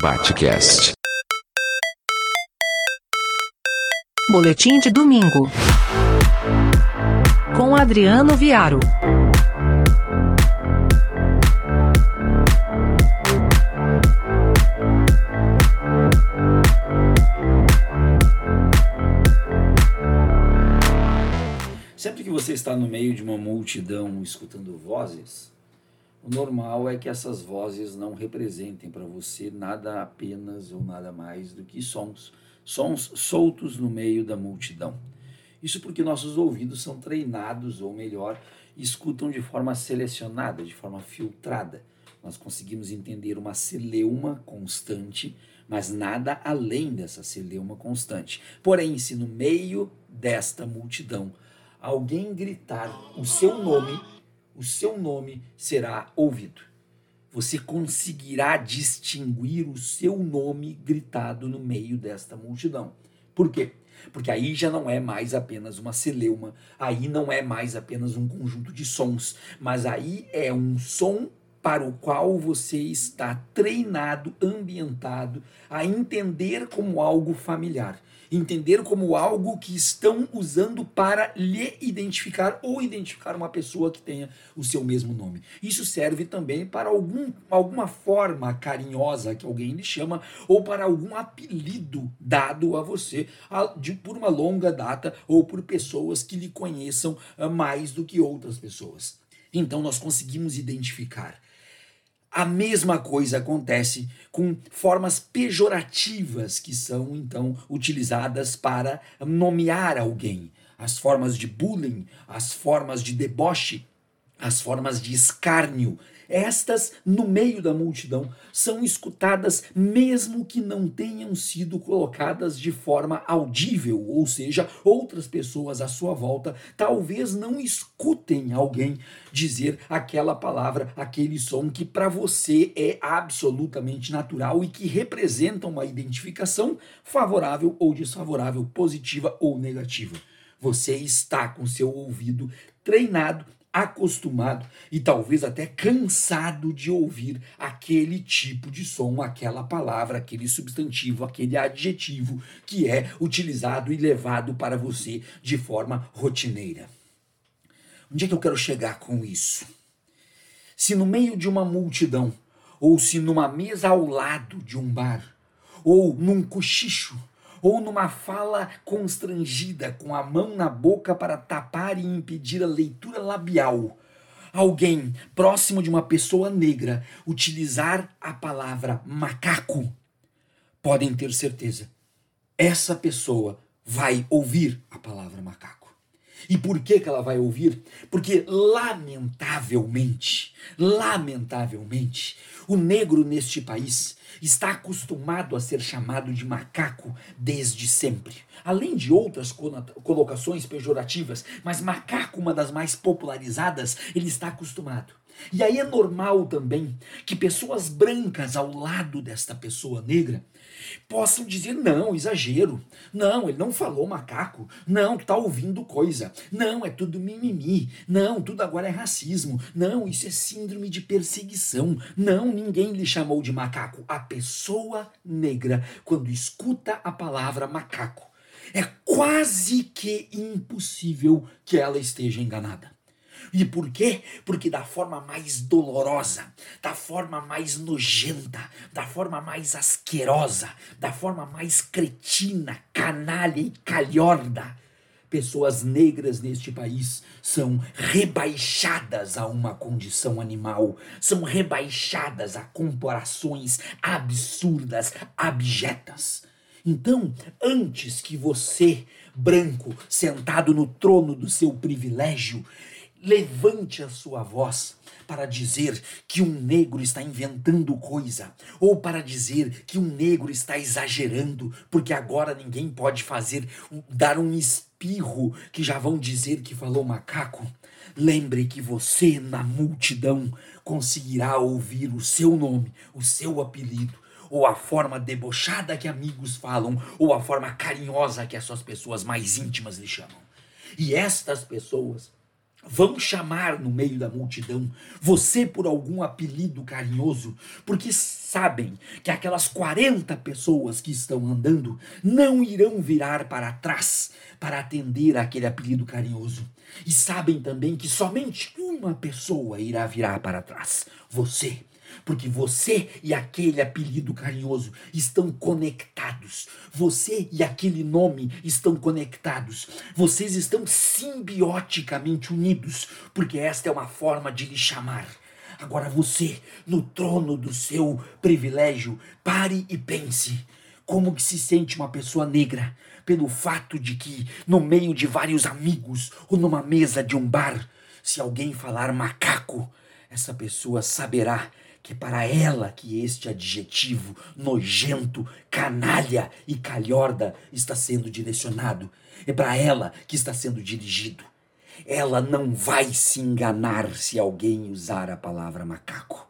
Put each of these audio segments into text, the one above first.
Batcast. Boletim de domingo. Com Adriano Viaro. Sempre que você está no meio de uma multidão escutando vozes, o normal é que essas vozes não representem para você nada apenas ou nada mais do que sons, sons soltos no meio da multidão. Isso porque nossos ouvidos são treinados, ou melhor, escutam de forma selecionada, de forma filtrada. Nós conseguimos entender uma celeuma constante, mas nada além dessa celeuma constante. Porém, se no meio desta multidão alguém gritar o seu nome, o seu nome será ouvido. Você conseguirá distinguir o seu nome gritado no meio desta multidão. Por quê? Porque aí já não é mais apenas uma celeuma, aí não é mais apenas um conjunto de sons, mas aí é um som para o qual você está treinado, ambientado a entender como algo familiar, entender como algo que estão usando para lhe identificar ou identificar uma pessoa que tenha o seu mesmo nome. Isso serve também para algum, alguma forma carinhosa que alguém lhe chama ou para algum apelido dado a você de, por uma longa data ou por pessoas que lhe conheçam ah, mais do que outras pessoas. Então nós conseguimos identificar a mesma coisa acontece com formas pejorativas que são então utilizadas para nomear alguém. As formas de bullying, as formas de deboche, as formas de escárnio, estas, no meio da multidão, são escutadas mesmo que não tenham sido colocadas de forma audível, ou seja, outras pessoas à sua volta talvez não escutem alguém dizer aquela palavra, aquele som que para você é absolutamente natural e que representa uma identificação favorável ou desfavorável, positiva ou negativa. Você está com seu ouvido treinado acostumado e talvez até cansado de ouvir aquele tipo de som, aquela palavra, aquele substantivo, aquele adjetivo que é utilizado e levado para você de forma rotineira. Onde é que eu quero chegar com isso? Se no meio de uma multidão, ou se numa mesa ao lado de um bar, ou num cochicho, ou numa fala constrangida, com a mão na boca para tapar e impedir a leitura labial. Alguém próximo de uma pessoa negra utilizar a palavra macaco, podem ter certeza, essa pessoa vai ouvir a palavra macaco. E por que, que ela vai ouvir? Porque, lamentavelmente, lamentavelmente, o negro neste país está acostumado a ser chamado de macaco desde sempre. Além de outras colocações pejorativas, mas macaco, uma das mais popularizadas, ele está acostumado. E aí é normal também que pessoas brancas ao lado desta pessoa negra possam dizer: não, exagero. Não, ele não falou macaco. Não, tu tá ouvindo coisa. Não, é tudo mimimi. Não, tudo agora é racismo. Não, isso é síndrome de perseguição. Não, ninguém lhe chamou de macaco. A pessoa negra, quando escuta a palavra macaco, é quase que impossível que ela esteja enganada. E por quê? Porque da forma mais dolorosa, da forma mais nojenta, da forma mais asquerosa, da forma mais cretina, canalha e calhorda, pessoas negras neste país são rebaixadas a uma condição animal, são rebaixadas a comparações absurdas, abjetas. Então, antes que você, branco, sentado no trono do seu privilégio, Levante a sua voz para dizer que um negro está inventando coisa, ou para dizer que um negro está exagerando, porque agora ninguém pode fazer dar um espirro que já vão dizer que falou macaco. Lembre que você na multidão conseguirá ouvir o seu nome, o seu apelido, ou a forma debochada que amigos falam, ou a forma carinhosa que as suas pessoas mais íntimas lhe chamam. E estas pessoas vão chamar no meio da multidão você por algum apelido carinhoso, porque sabem que aquelas 40 pessoas que estão andando não irão virar para trás para atender aquele apelido carinhoso. E sabem também que somente uma pessoa irá virar para trás: você. Porque você e aquele apelido carinhoso estão conectados. Você e aquele nome estão conectados. Vocês estão simbioticamente unidos, porque esta é uma forma de lhe chamar. Agora você, no trono do seu privilégio, pare e pense. Como que se sente uma pessoa negra pelo fato de que, no meio de vários amigos ou numa mesa de um bar, se alguém falar macaco, essa pessoa saberá que para ela que este adjetivo nojento, canalha e calhorda está sendo direcionado. É para ela que está sendo dirigido. Ela não vai se enganar se alguém usar a palavra macaco.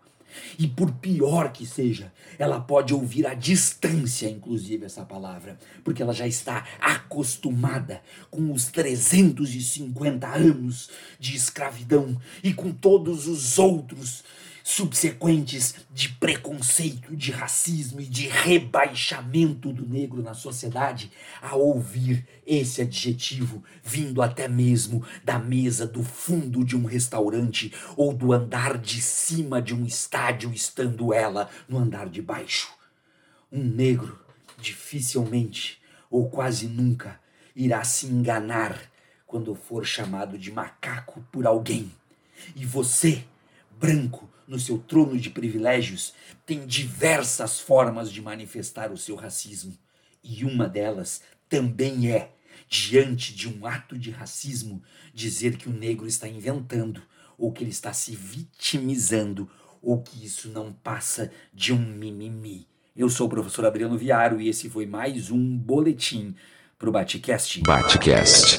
E por pior que seja, ela pode ouvir à distância, inclusive, essa palavra, porque ela já está acostumada com os 350 anos de escravidão e com todos os outros subsequentes de preconceito, de racismo e de rebaixamento do negro na sociedade a ouvir esse adjetivo vindo até mesmo da mesa do fundo de um restaurante ou do andar de cima de um estádio, estando ela no andar de baixo. Um negro dificilmente ou quase nunca irá se enganar quando for chamado de macaco por alguém. E você, branco, no seu trono de privilégios, tem diversas formas de manifestar o seu racismo. E uma delas também é, diante de um ato de racismo, dizer que o negro está inventando, ou que ele está se vitimizando, ou que isso não passa de um mimimi. Eu sou o professor Adriano Viaro e esse foi mais um boletim para o Batcast. Batcast.